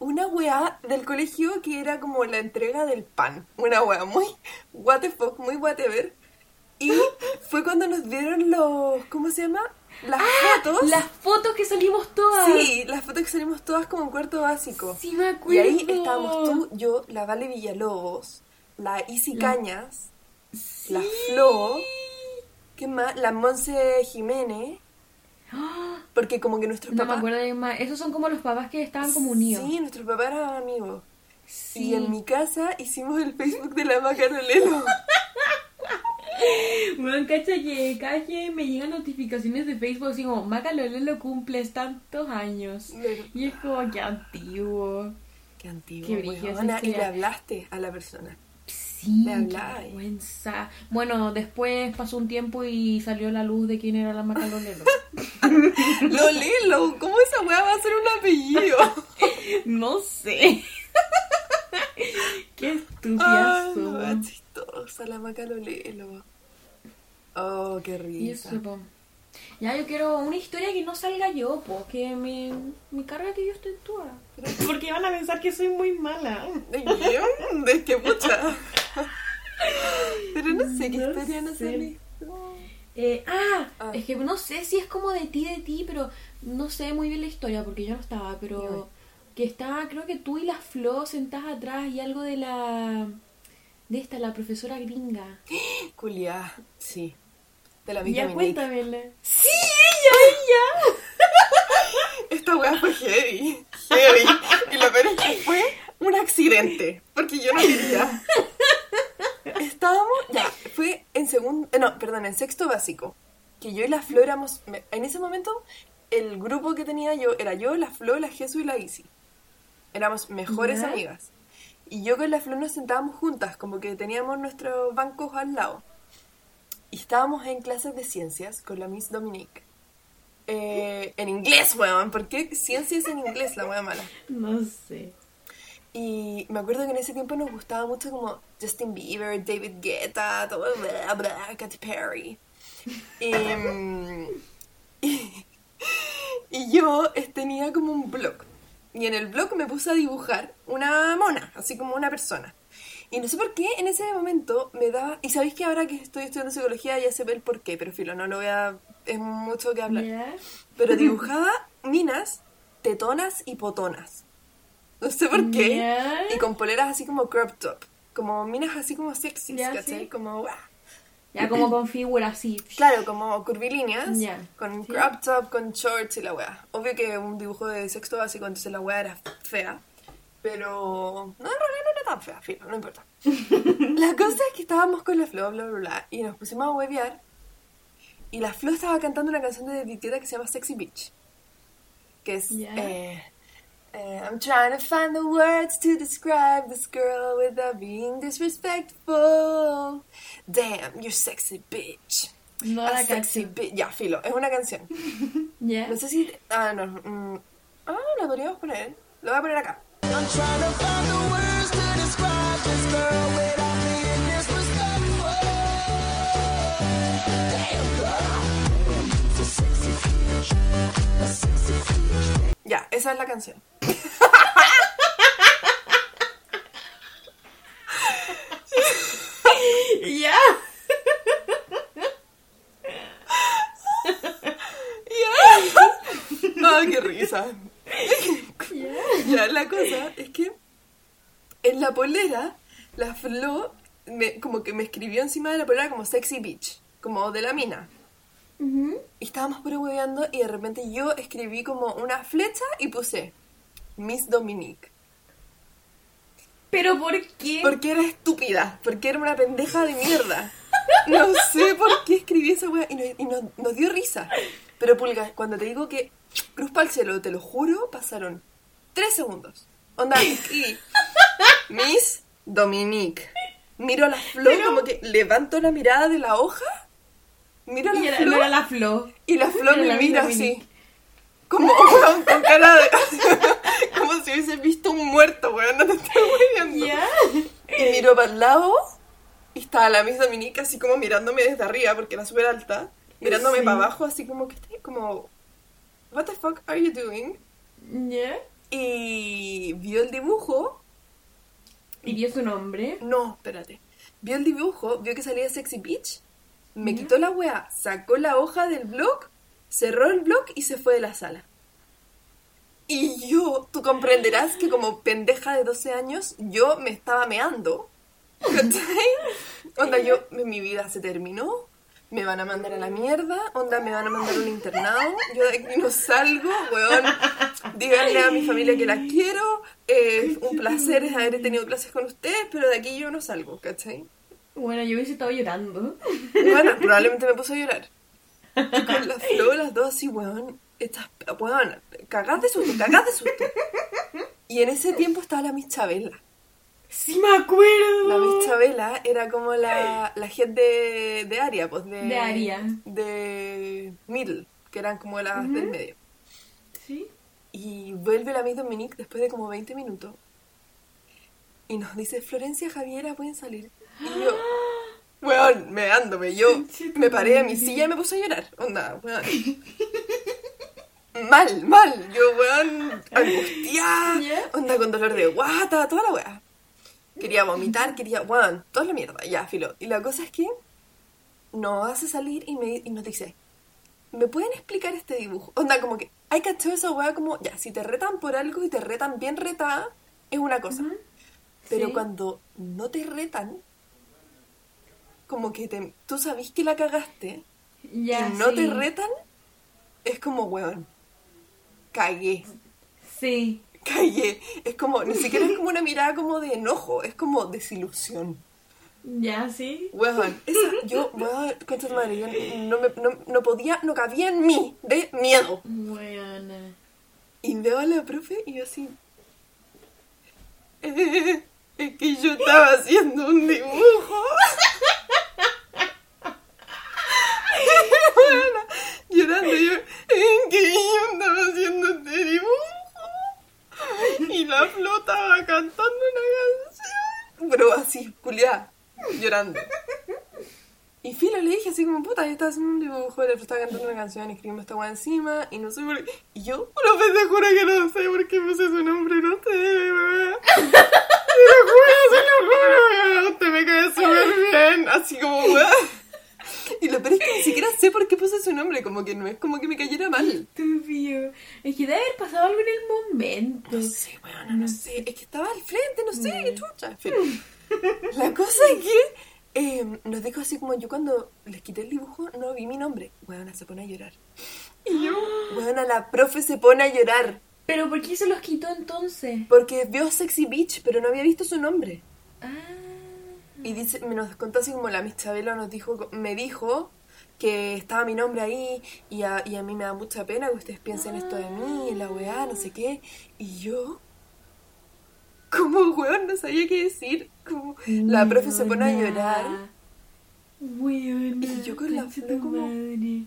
una weá del colegio que era como la entrega del pan. Una weá muy what the fuck, muy whatever. Y fue cuando nos dieron los, ¿cómo se llama? Las fotos. Ah, Las fotos que salimos todas. Sí, las fotos que salimos todas como en cuarto básico. Sí, me y acuerdo. ahí estábamos tú, yo, la Vale Villalobos, la Isi La- Cañas, la Flo, ¿qué más? La Monse Jiménez, ¡Ah! porque como que nuestros No me papás... acuerdo de más. Esos son como los papás que estaban como unidos. Sí, nuestros papás eran amigos. Sí. Y en mi casa hicimos el Facebook de la Macarolelo. Bueno, cacha que que me llegan notificaciones de Facebook así como Maca Lolelo cumples tantos años. Y es como que antiguo. Qué antiguo, Qué Y le hablaste a la persona. Sí, qué vergüenza. Bueno, después pasó un tiempo y salió la luz de quién era la Maca Lolelo. Lolelo, ¿cómo esa weá va a ser un apellido? no sé. Qué estúpida no, es chistosa la Macarolelo. Oh, qué Y eso, risa. po. Ya, yo quiero una historia que no salga yo, pues, que me, me carga que yo esté toda. Porque van a pensar que soy muy mala. Yo, Es que pucha. Pero no sé qué No historia no sé. Eh, ah, Ah. es que no sé si es como de ti, de ti, pero no sé muy bien la historia porque yo no estaba, pero que estaba, creo que tú y la Flo sentadas atrás y algo de la... De esta, la profesora gringa. Culiá, sí. De la misma Ya. Sí, ella, ella. Esta weá fue heavy. Heavy. Y lo peor es que fue un accidente. Porque yo no quería. Estábamos. Ya, fue en segundo. No, perdón, en sexto básico. que yo y la Flo éramos, en ese momento, el grupo que tenía yo era yo, la Flo, la Jesús y la Isi. Éramos mejores Ya. amigas. Y yo con la Flo nos sentábamos juntas, como que teníamos nuestros bancos al lado. Y estábamos en clases de ciencias con la Miss Dominique. Eh, en inglés, weón. ¿Por qué ciencias en inglés, la weá mala? No sé. Y me acuerdo que en ese tiempo nos gustaba mucho como Justin Bieber, David Guetta, todo bla bla, Katy Perry. Y, mm, y, y yo tenía como un blog. Y en el blog me puse a dibujar una mona, así como una persona. Y no sé por qué en ese momento me daba... Y sabéis que ahora que estoy estudiando psicología ya sé el por qué, pero filo, no lo voy a... Es mucho que hablar. Pero dibujaba minas, tetonas y potonas. No sé por qué. Y con poleras así como crop top. Como minas así como sexys, Ya, ¿cachai? sí. Como, ¡guau! Ya como con figura así. Claro, como curvilíneas. Ya. Con Sí. crop top, con shorts y la weá. Obvio que un dibujo de sexto básico, entonces la weá era fea. Pero. No, en realidad no era tan fea, filo, no importa. la cosa es que estábamos con la Flo, bla, bla, bla. Y nos pusimos a huevear. Y la Flo estaba cantando una canción de Guetta que se llama Sexy Bitch. Que es. Ya. eh, I'm trying to find the words to describe this girl without being disrespectful. Damn, you're sexy bitch. No A la sexy bitch. Ya, filo, es una canción. Ya. No sé si. Ah, no. mm, ah, la podríamos poner. Lo voy a poner acá. I'm trying to find the words to describe this girl without being disrespectful. Damn, girl. A sexy bitch. A sexy bitch. Ya, esa es la canción. Ya. La cosa es que en la polera, la Flo me- como que me escribió encima de la polera como sexy bitch, como de la mina. Ujú. Y estábamos hueveando y de repente yo escribí como una flecha y puse Miss Dominique. ¿Pero por qué? Porque era estúpida, porque era una pendeja de mierda. No sé por qué escribí esa y, nos, y nos- nos dio risa. Pero Pulga, cuando te digo que Cruz para el cielo, te lo juro, pasaron tres segundos. Onda, y Miss Dominique. Miro la flor, Pero- como que levanto la mirada de la hoja, miro la Y era- flor no era la flor. y la flor me mira Dominique. así. Como con cara de. como si hubiese visto un muerto, weón, no te estoy viendo. Ya. Y miro para el lado y estaba la Miss Dominique así como mirándome desde arriba porque era súper alta. Mirándome Sí. para abajo así como que como... What the fuck are you doing? Ya. Y vio el dibujo. Y dio su nombre. No, espérate. Vio el dibujo, vio que salía Sexy Beach. Me quitó la wea, sacó la hoja del blog, cerró el blog y se fue de la sala. Y yo, tú comprenderás que como pendeja de 12 años, yo me estaba meando. ¿Cachai? Onda, yo, mi vida se terminó. Me van a mandar a la mierda. Onda, me van a mandar a un internado. Yo de aquí no salgo, weón. Díganle a mi familia que la quiero. Eh, un placer es haber tenido clases con ustedes, pero de aquí yo no salgo, ¿cachai? Bueno, yo hubiese estado llorando. Bueno, probablemente me puso a llorar. Y con la flor, las dos así, weón. Estas, weón, cagás de susto, cagás de susto. Y en ese tiempo estaba la Miss Chabela. Sí me acuerdo. La Miss Chabela era como la, la head de, de Aria, pues de... De Aria. De Middle, que eran como las del medio. Sí. Y vuelve la Miss Dominique después de como 20 minutos. Y nos dice, Florencia, Javiera, pueden salir. Y yo, weón, meándome. Yo me paré de mi silla y me puse a llorar. Onda, weón. Mal, mal. Yo, weón, angustiada. Onda con dolor de guata, toda la weá. Quería vomitar, quería, weón, toda la mierda. Ya, filo. Y la cosa es que nos hace salir y, me, y nos dice, ¿me pueden explicar este dibujo? Onda, como que hay cachado esa weá como, ya, si te retan por algo y te retan bien retada, es una cosa. Pero Sí. cuando no te retan, como que te, tú sabís que la cagaste Ya, y no sí. te retan, es como, weón, cagué, Sí. Cagué. Es como, ni siquiera es como una mirada como de enojo, es como desilusión. Ya, sí. Weón, esa, yo, weón, concha tu madre, yo no, me, no, no podía, no cabía en mí de miedo. Bueno. Y veo a la profe y yo así. "Eh, es que yo estaba haciendo un dibujo. Bueno, llorando yo, es que yo estaba haciendo este dibujo. Y la flota estaba cantando una canción. Pero así, culiada, llorando. Y Filo le dije así como, puta, yo estaba haciendo un dibujo, le estaba cantando una canción, escribimos esta weá encima, y no sé por qué. Y yo, profe, te juro que no sé por qué puse su nombre, no sé, weá. Te lo juro, se lo juro, weá. Usted me cae súper bien, así como. Y lo peor es que ni siquiera sé por qué puse su nombre, como que no es como que me cayera mal. Estúpido. Es que debe haber pasado algo en el momento. No sé, weón, no sé. Es que estaba al frente, no sé, qué chucha. En fin. La cosa es que eh, nos dijo así como yo cuando les quité el dibujo no vi mi nombre. Weona se pone a llorar. Y yo, weona, la profe se pone a llorar. ¿Pero por qué se los quitó entonces? Porque vio Sexy Beach, pero no había visto su nombre. Ah. Y dice, me nos contó así como la Miss Chabela nos dijo, me dijo que estaba mi nombre ahí y a, y a mí me da mucha pena que ustedes piensen esto de mí, en la weá, no sé qué. Y yo, como weón, no sabía qué decir. Como la profe se pone a llorar. Weona. Y yo con la flor como- madre.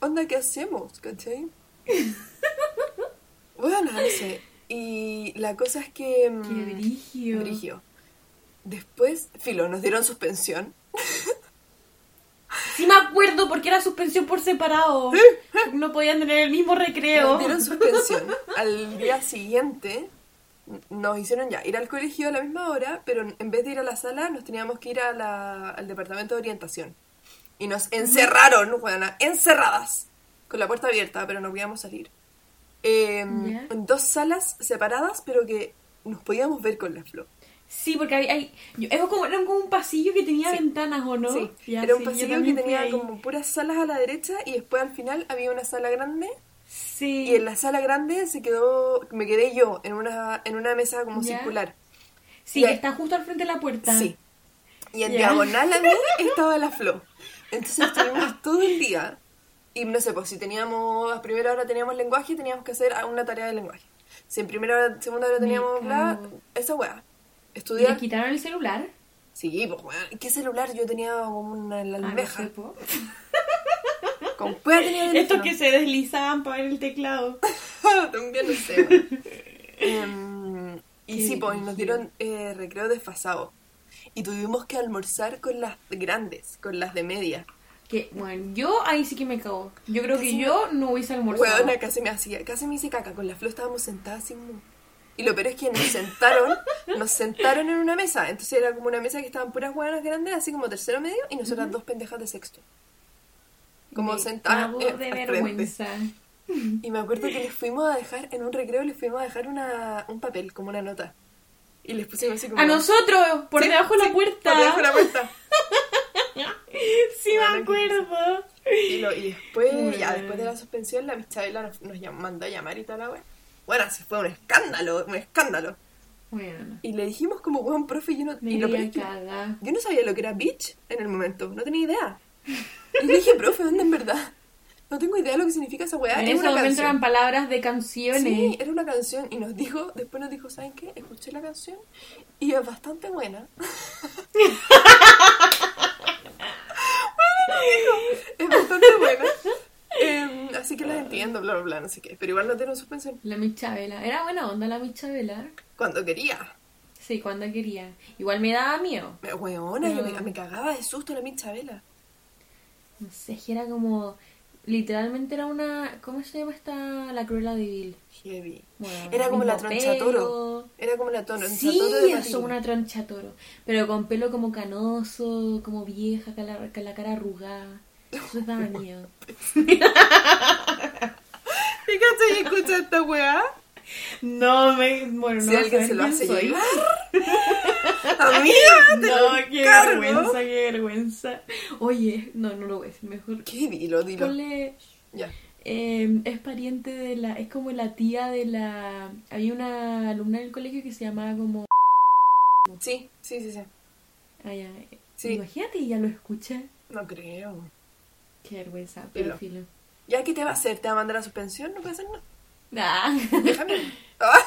onda, ¿qué hacemos? ¿Cachai? bueno, no sé. Y la cosa es que... mm, Qué brigio. brigio. Después, filo, nos dieron suspensión. Sí me acuerdo porque era suspensión por separado. No podían tener el mismo recreo. Nos dieron suspensión. Al día siguiente nos hicieron ya ir al colegio a la misma hora, pero en vez de ir a la sala nos teníamos que ir a la- al departamento de orientación. Y nos encerraron, weona, encerradas, con la puerta abierta, pero no podíamos salir. Eh. En dos salas separadas, pero que nos podíamos ver con la flor. Sí, porque hay, hay- yo- es como, era como un pasillo que tenía Sí. ventanas, ¿o no? Sí, Ya, era un sí, pasillo que tenía como puras salas a la derecha y después al final había una sala grande Sí. y en la sala grande se quedó, me quedé yo en una, en una mesa como Ya. circular. Sí, que está justo al frente de la puerta. Sí. Y en Ya. diagonal a mí estaba la Flo. Entonces estuvimos todo el día. Y no sé, pues si teníamos, a primera hora teníamos lenguaje, teníamos que hacer una tarea de lenguaje. Si en primera hora, segunda hora teníamos bla, esa weá. ¿Y Estudiar. le quitaron el celular? Sí, pues weá. ¿Qué celular? Yo tenía como una la Ah, almeja. Con cueva tenía Estos teléfono. que se deslizaban para ver el teclado. También no sé. weón. Em, y sí, pues nos dieron eh, recreo desfasado. Y tuvimos que almorzar con las grandes, con las de media. Que, bueno, yo ahí sí que me cago. Yo creo que yo no hubiese almorzado. Weona, casi me hacía, casi me hice caca. Con la Flo estábamos sentadas sin. Y lo peor es que nos sentaron, nos sentaron en una mesa. Entonces era como una mesa que estaban puras hueonas grandes, así como tercero medio, y nosotras dos pendejas de sexto. Como sentadas eh, de vergüenza. Y me acuerdo que les fuimos a dejar, en un recreo les fuimos a dejar una, un papel, como una nota. Y les pusimos así como... A nosotros, por Sí, debajo de la puerta. Por debajo de la puerta. Sí, me acuerdo. Y, lo- y después, ya después de la suspensión, la Michabela nos, nos mandó a llamar y toda la wea. Bueno, se fue un escándalo, un escándalo. Bueno, Y le dijimos como, weón, profe, yo no... me y lo que yo no sabía lo que era bitch en el momento, no tenía idea. Y le dije, profe, ¿dónde en verdad? No tengo idea de lo que significa esa weá. En es ese momento canción. eran palabras de canciones. Sí, era una canción y nos dijo, después nos dijo, ¿saben qué? Escuché la canción y es bastante buena. Bueno, nos dijo, es bastante buena. Em, así que las entiendo, bla, bla, bla, no sé qué. Pero igual no dieron suspensión. La Michabela. Era buena onda la Michabela. Cuando quería. Sí, cuando quería. Igual me daba miedo. Me, weona, yo me, me cagaba de susto la Michabela. No sé, que era como... Literalmente era una... ¿Cómo se llama esta? La Cruella de Vil. Heavy. Bueno, Era como la tronchatoro. Era como la toro, Sí, de eso, una troncha toro. Pero con pelo como canoso, como vieja, con la, con la cara arrugada. Eso daba miedo. Fíjate y escucha esta weá. No, me. Bueno, no si alguien se lo hace soy. llevar. Amiga, te No, lo qué encargo. vergüenza, qué vergüenza. Oye, no, no lo voy a decir mejor. ¿Qué? Dilo, dilo. Ponle. Ya. eh, es pariente de la. Es como la tía de la. Había una alumna del colegio que se llamaba como. Sí, sí, sí, sí. Ah, ya. Sí. Imagínate, y ya lo escucha. No creo. Qué vergüenza, pero filo. ¿Ya qué te va a hacer? ¿Te va a mandar a suspensión? No puede hacer nada. Ah. Déjame. Ah,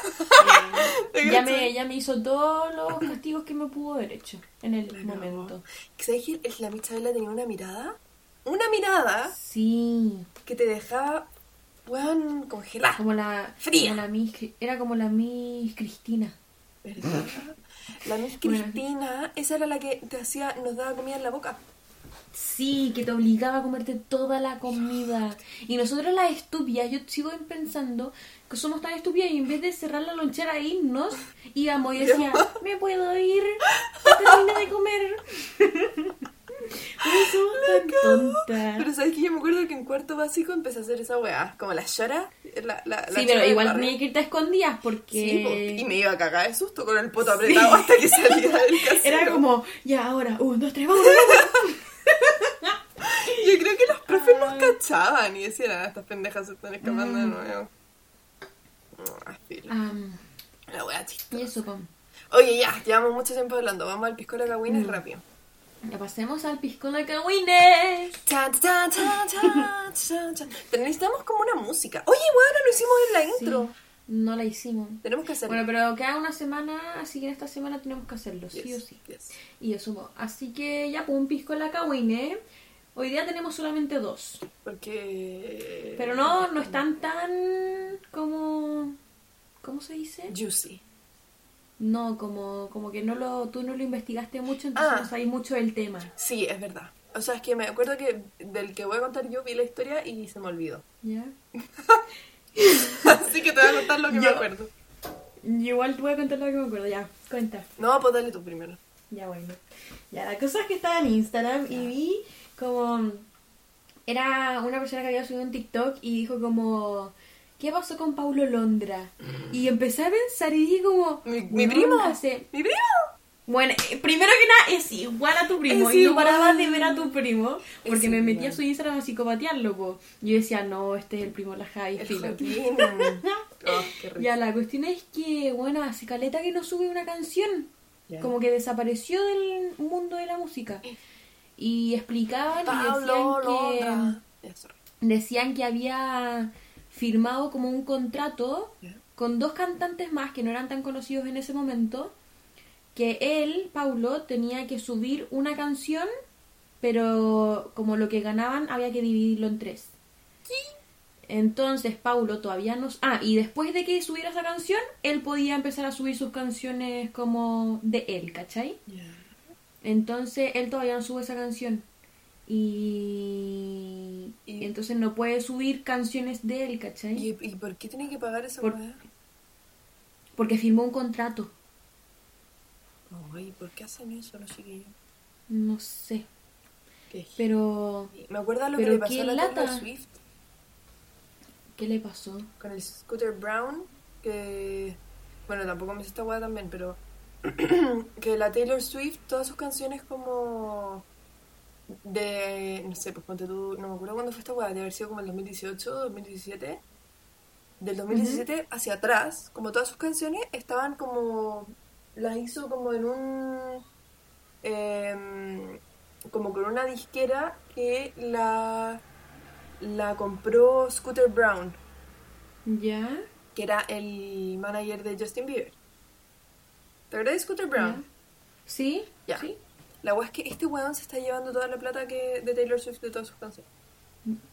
ya, me, ya me hizo todos los castigos que me pudo haber hecho en el Claro. momento. ¿Sabes que la Michaela tenía una mirada? Una mirada Sí. que te dejaba, weón, congelada. Como la. Fría. como la era como la Miss Cristina. ¿Verdad? La Miss Cristina, esa era la que te hacía, nos daba comida en la boca. Sí, que te obligaba a comerte toda la comida. Y nosotros las estúpidas, yo sigo pensando que somos tan estúpidas y en vez de cerrar la lonchera e irnos, íbamos y decía, me puedo ir, ya terminé de comer. Tan tontas. Pero sabes que yo me acuerdo que en cuarto básico empecé a hacer esa weá, como la llora. La, la, la Sí, pero igual tenía que irte a escondidas Sí, po, porque y me iba a cagar de susto con el poto apretado hasta que salía del casero. era como, ya ahora, un, dos, tres, vamos, vamos. Yo creo que los profes nos cachaban y decían, ah, estas pendejas se están escapando de Mm. nuevo. Am, La wea chistosa. y eso, con. Oye, ya, llevamos mucho tiempo hablando. Vamos al piscola cagüines Mm. rápido. Ya pasemos al piscola cagüines. Necesitamos como una música. Oye, bueno, lo hicimos en la intro. Sí, no la hicimos. Tenemos que hacerlo. Bueno, pero queda una semana, así que en esta semana tenemos que hacerlo, sí o sí. yes. Y eso, así que ya, pues un pisco en la cagüine. Hoy día tenemos solamente dos. Porque... Pero no, no están tan como... ¿Cómo se dice? Juicy. No, como, como que no lo, tú no lo investigaste mucho, entonces Ah. no sabes mucho del tema. Sí, es verdad. O sea, es que me acuerdo que del que voy a contar yo vi la historia y se me olvidó. ¿Ya? Así que te voy a contar lo que me acuerdo. Igual te voy a contar lo que me acuerdo, ya, cuenta. No, pues dale tú primero. Ya bueno. Ya, la cosa es que estaba en Instagram y vi como... Era una persona que había subido un TikTok y dijo como... ¿Qué pasó con Paulo Londra? Y empecé a pensar y dije como... Mi, mi "Weón, primo. hace- Mi primo. Bueno, eh, primero que nada es igual a tu primo. Es y no igual. paraba de ver a tu primo porque me metí igual. a su Instagram a psicopatearlo. Po. Yo decía, no, este es el primo de la. Joaquín. Oh. Ya, la cuestión es que, bueno, hace caleta que no sube una canción. Como que desapareció del mundo de la música. Y explicaban y decían que, decían que había firmado como un contrato con dos cantantes más que no eran tan conocidos en ese momento. Que él, Paulo, tenía que subir una canción, pero como lo que ganaban había que dividirlo en tres. Entonces Paulo todavía no... Ah, y después de que subiera esa canción, él podía empezar a subir sus canciones como de él, ¿cachai? Ya. Entonces él todavía no sube esa canción. Y... Entonces no puede subir canciones de él, ¿cachai? ¿Y, ¿Y por qué tiene que pagar esa Por-? Porque firmó un contrato. Ay, ¿por qué hacen eso los chiquillos? No sé. Qué Pero... Me acuerdo lo que le pasó a la Taylor. Swift ¿Qué le pasó? con el Scooter Brown, que... Bueno, tampoco me hizo esta weá también, pero... que la Taylor Swift, todas sus canciones como... De... No sé, pues ponte tú... No me acuerdo cuándo fue esta weá, de haber sido como el 2018, 2017. Del 2017 hacia atrás, como todas sus canciones, estaban como... Las hizo como en un... em, como con una disquera que la la compró Scooter Brown, ¿Ya? que era el manager de Justin Bieber. ¿Te acuerdas de Scooter Brown? ¿Sí? Ya. ¿Sí? La weá es que este weón se está llevando toda la plata que de Taylor Swift de todas sus canciones.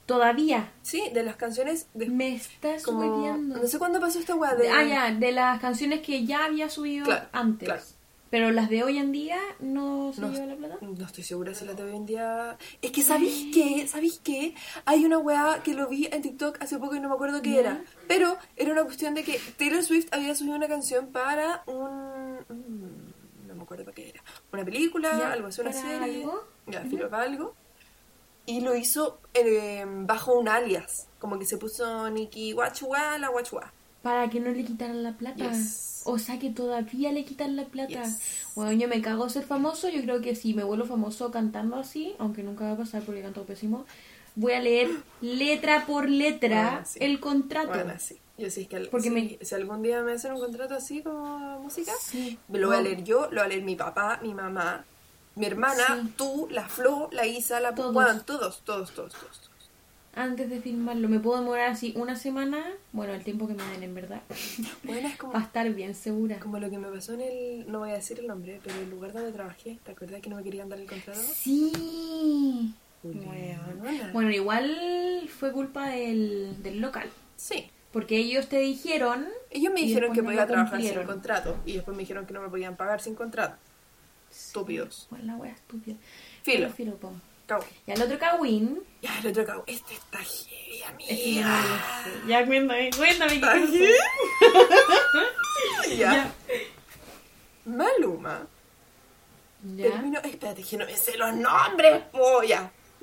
Todavía. Sí, de las canciones de Me estás como hueviando. no sé cuándo pasó esta weá de Ah, ya, de las canciones que ya había subido Claro, antes. claro. Pero las de hoy en día no se No, lleva la plata. no estoy segura si la de hoy en día. Es que, ¿sabéis qué? ¿Sabéis qué? Hay una weá que lo vi en TikTok hace poco y no me acuerdo qué era. Pero era una cuestión de que Taylor Swift había subido una canción para un. mm, No me acuerdo para qué era. Una película, algo así, una ¿para serie. algo? Ya, algo. Y lo hizo eh, bajo un alias. Como que se puso Nikki Wachua, la Wachua. Para que no le quitaran la plata. Yes. O sea que todavía le quitan la plata. Yes. Bueno, yo me cago en ser famoso. Yo creo que si me vuelvo famoso cantando así, aunque nunca va a pasar porque canto pésimo, voy a leer letra por letra Bueno, sí. el contrato. Bueno, sí. Yo sí, es que Porque si, me- si algún día me hacen un contrato así como música, Sí. lo voy a leer yo, lo va a leer mi papá, mi mamá, Mi hermana, Sí. tú, la Flo, la Isa, la Todos. todos, todos, todos, todos. Antes de filmarlo, me puedo demorar así una semana. Bueno, el tiempo que me den, en verdad. Bueno, es como, Va a estar bien segura. como lo que me pasó en el, no voy a decir el nombre, pero el lugar donde trabajé, ¿te acuerdas que no me querían dar el contrato? Sí. Bueno, bueno, igual fue culpa del, del local. Sí. Porque ellos te dijeron. Ellos me dijeron que no podía lo trabajar sin contrato y después me dijeron que no me podían pagar sin contrato. Estúpidos. Bueno, la wea estúpida. Filo. Pero filo, po. Cabo. Y al otro Kawin. Ya, el otro cabo. Este está heavy, Este amiga. lo sé. Ya, cuéntame, cuéntame. ¿qué ¿Está pasó? heavy? ya. Maluma Ya. terminó. Espérate, que no me sé los nombres, polla.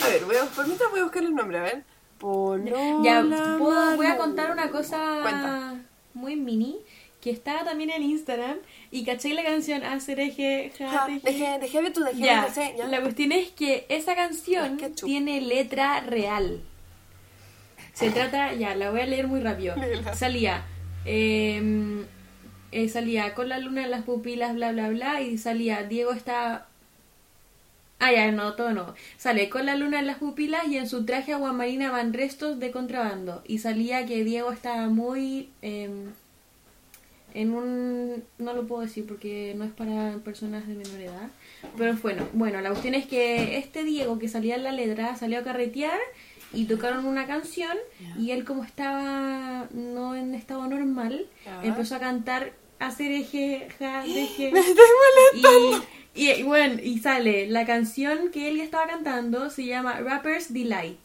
a ver, voy a, por mientras voy a buscar el nombre, a ver. Polola Ya, puedo- voy a contar una cosa Cuenta. muy mini que está también en Instagram y caché la canción Hacer Eje, Ja, Jate, Dejé, dejé de tu, dejé Ya, de sé, ya. la cuestión es que esa canción Ketchup. tiene letra real. Se trata, ya, la voy a leer muy rápido. Salía, eh, eh, salía con la luna en las pupilas, bla, bla, bla, y salía, Diego está... Ah, ya, no, todo no. Sale con la luna en las pupilas y en su traje aguamarina van restos de contrabando. Y salía que Diego estaba muy... em, en un... No lo puedo decir porque no es para personas de menor edad. Pero bueno, bueno, la cuestión es que este Diego que salía en la letra salió a carretear y tocaron una canción y él como estaba no en estado normal, empezó a cantar hacer eje, ja, deje. Me estoy molestando. Y, y bueno, y sale la canción que él ya estaba cantando, se llama Rapper's Delight.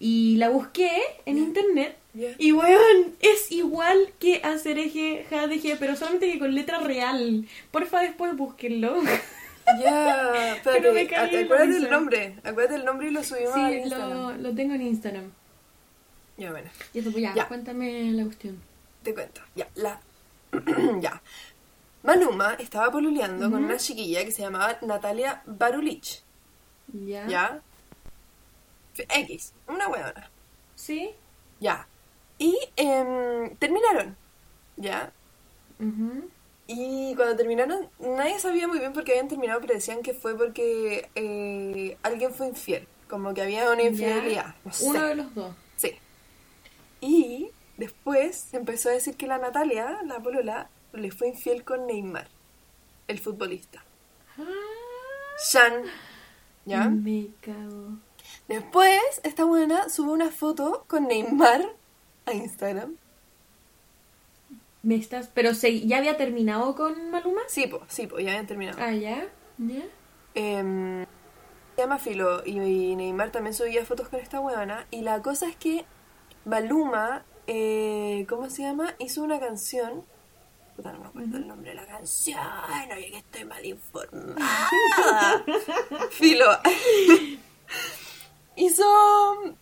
Y la busqué en internet. Y weón, es igual que hacer eje, ja, deje, pero solamente que con letra real. Porfa, después búsquenlo. Ya, Pero acuérdate risa. nombre, acuérdate del nombre y lo subimos a Sí, Instagram. lo, lo tengo en Instagram. Ya, bueno, Y eso, pues ya, Ya. cuéntame la cuestión. te cuento. Ya, la... ya. Maluma estaba poluleando con una chiquilla que se llamaba Natalia Barulich. ¿Ya? ¿Ya? X, una huevona. ¿Sí? Ya. Y em, terminaron. ¿Ya? Y cuando terminaron, nadie sabía muy bien por qué habían terminado, pero decían que fue porque eh, alguien fue infiel. Como que había una infidelidad. No sé. Uno de los dos. Sí. Y después se empezó a decir que la Natalia, la polola, le fue infiel con Neymar, el futbolista. Shan. ¿Ya? Me cago. Después, esta buena sube una foto con Neymar a Instagram. Me estás... Pero se... ¿ya había terminado con Maluma? Sí, po, sí, po, ya habían terminado. Ah, ¿ya? ¿Ya? Em, se llama Filo y, y Neymar también subía fotos con esta huevona. Y la cosa es que Maluma, eh, ¿cómo se llama? Hizo una canción. Puta, no me acuerdo el nombre de la canción. Oye, que estoy mal informada. Filo. Hizo.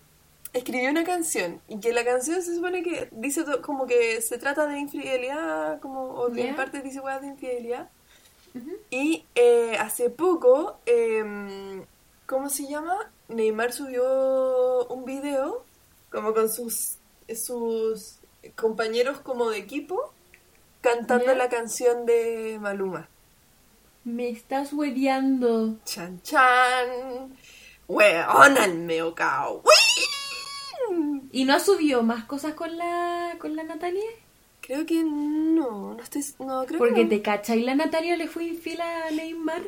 Escribió una canción. Y que la canción se supone que dice como que se trata de infidelidad, como, o en Ya. parte dice weas de infidelidad. Y eh, hace poco, em, ¿cómo se llama? Neymar subió un video como con sus, sus compañeros como de equipo cantando la canción de Maluma. Me estás hueveando. Chan chan. Weón al meo cao. ¿Y no subió más cosas con la, con la Natalia? Creo que no, no estoy, no creo Porque que no. te cacha y la Natalia le fue infiel a Neymar.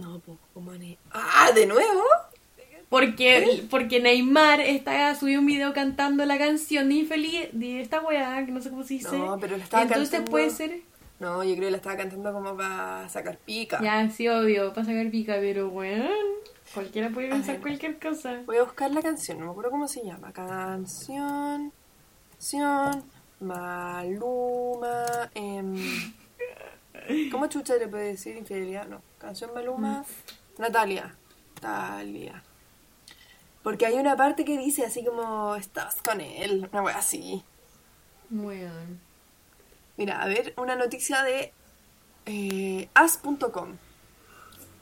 No, poco como ne- Ah, ¿de nuevo? Porque, porque Neymar está, subió un video cantando la canción de Infeliz, de esta weá, que no sé cómo se dice. No, pero la estaba Entonces cantando- puede ser. No, yo creo que la estaba cantando como para sacar pica. Ya, sí, obvio, para sacar pica, pero weón. Cualquiera puede pensar cualquier cosa. Voy a buscar la canción, no me acuerdo cómo se llama. Canción. Canción. Maluma. em, ¿Cómo chucha le puede decir infidelidad? No. Canción Maluma. Natalia. Natalia. Porque hay una parte que dice así como estás con él. Una wea así. Weón. Mira, a ver, una noticia de eh, as.com.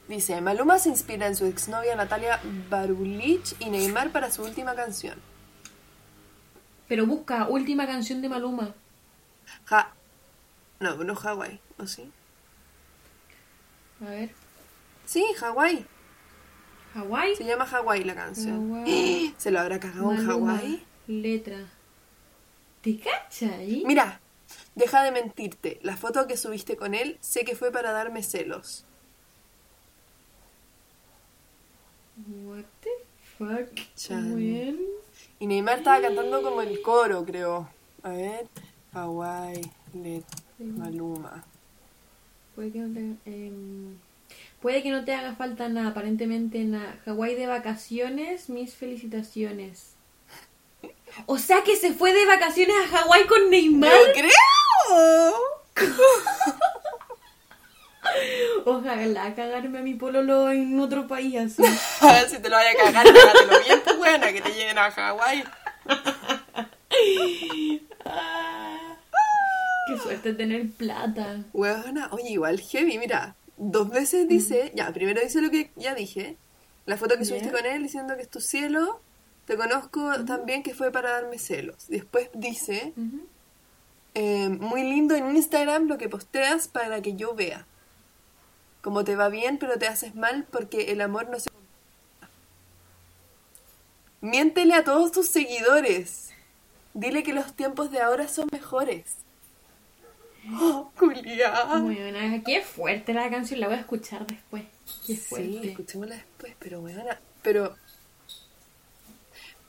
Dice, Maluma se inspira en su exnovia Natalia Barulich y Neymar para su última canción. Pero busca última canción de Maluma. Ja... No, no Hawaii, ¿o sí? A ver. Sí, Hawái. Hawái. Se llama Hawái la canción. Hawái. ¿Se lo habrá cagado en Hawái? Letra. ¿Te cachai? Mira, deja de mentirte. La foto que subiste con él sé que fue para darme celos. What the fuck? Chan. Y Neymar estaba cantando como el coro, creo. A ver. Hawái, Let, Maluma. Puede que no te, em, puede que no te haga falta nada, aparentemente nada. Hawái de vacaciones, mis felicitaciones. O sea que se fue de vacaciones a Hawái con Neymar. ¡Yo creo! Ojalá cagarme a mi pololo en otro país así. A ver si te lo vaya a cagar, cágatelo bien, pues buena, que te lleguen a Hawái. Ah, Qué suerte tener plata. Buena, oye, igual heavy, mira. Dos veces dice, ya, primero dice lo que ya dije. La foto que subiste Ya. con él diciendo que es tu cielo. Te conozco también que fue para darme celos. Después dice, Ujú. eh, muy lindo en Instagram lo que posteas para que yo vea. Como te va bien, pero te haces mal porque el amor no se... Miéntele a todos tus seguidores. Dile que los tiempos de ahora son mejores. Oh, Julia. Bueno, qué fuerte la canción, la voy a escuchar después. Qué Sí, fuerte. escuchémosla después, pero weona, pero...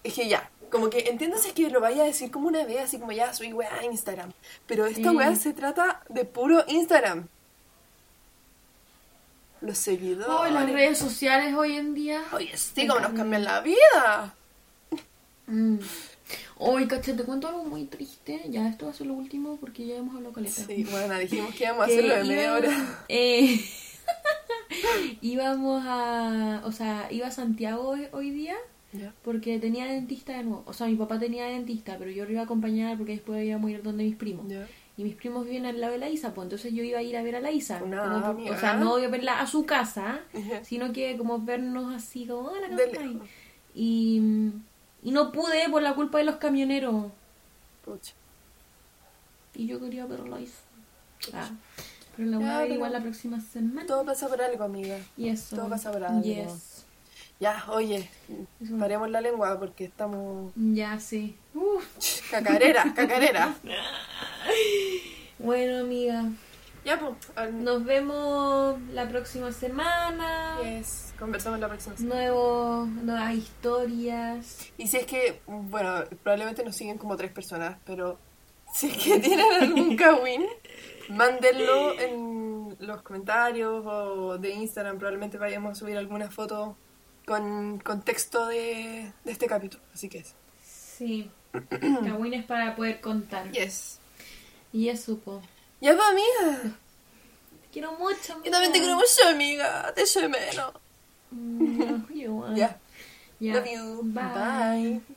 Es que ya, como que es que lo vaya a decir como una vez, así como ya soy weá a Instagram. Pero esta Mm. weá se trata de puro Instagram. Los seguidores. Oh, las redes sociales hoy en día. Oye, sí, como nos cambian la vida. Mm. Hoy, caché, te cuento algo muy triste. Ya, esto va a ser lo último porque ya hemos hablado caleta. Sí, bueno, dijimos que íbamos a hacerlo de media hora. eh, íbamos a. O sea, iba a Santiago hoy, hoy día porque tenía dentista de nuevo. O sea, mi papá tenía dentista, pero yo lo iba a acompañar porque después íbamos a ir donde mis primos. Y mis primos viven al lado de la Isa, pues entonces yo iba a ir a ver a la Isa. Una Como o sea, no iba a verla a su casa, sino que como vernos así, como, hola, ¿cómo De estáis?". lejos. Y, y no pude por la culpa de los camioneros. Pucha. Y yo quería ver a la Isa. Ah, pero la voy a ver igual la próxima semana. Todo pasa por algo, amiga. Y eso. todo pasa por algo. Yes. Ya, oye, Eso. paremos la lengua porque estamos... Ya, sí. Uf. Cacarera, cacarera. Bueno, amiga. Ya, pues. al- Nos vemos la próxima semana. Yes, conversamos la próxima semana. Nuevo, nuevas historias. Y si es que, bueno, probablemente nos siguen como tres personas, pero si es que tienen algún kawin, mándenlo en los comentarios o de Instagram. Probablemente vayamos a subir alguna foto con contexto de, de este capítulo. Así que eso. Sí. Kawin es para poder contar. Yes. Y eso, po. Ya, pues, amiga. Te quiero mucho, amiga. Yo también te quiero mucho, amiga. Te echo de menos. Mm, igual. Ya. Ya. Love you. Bye. Bye.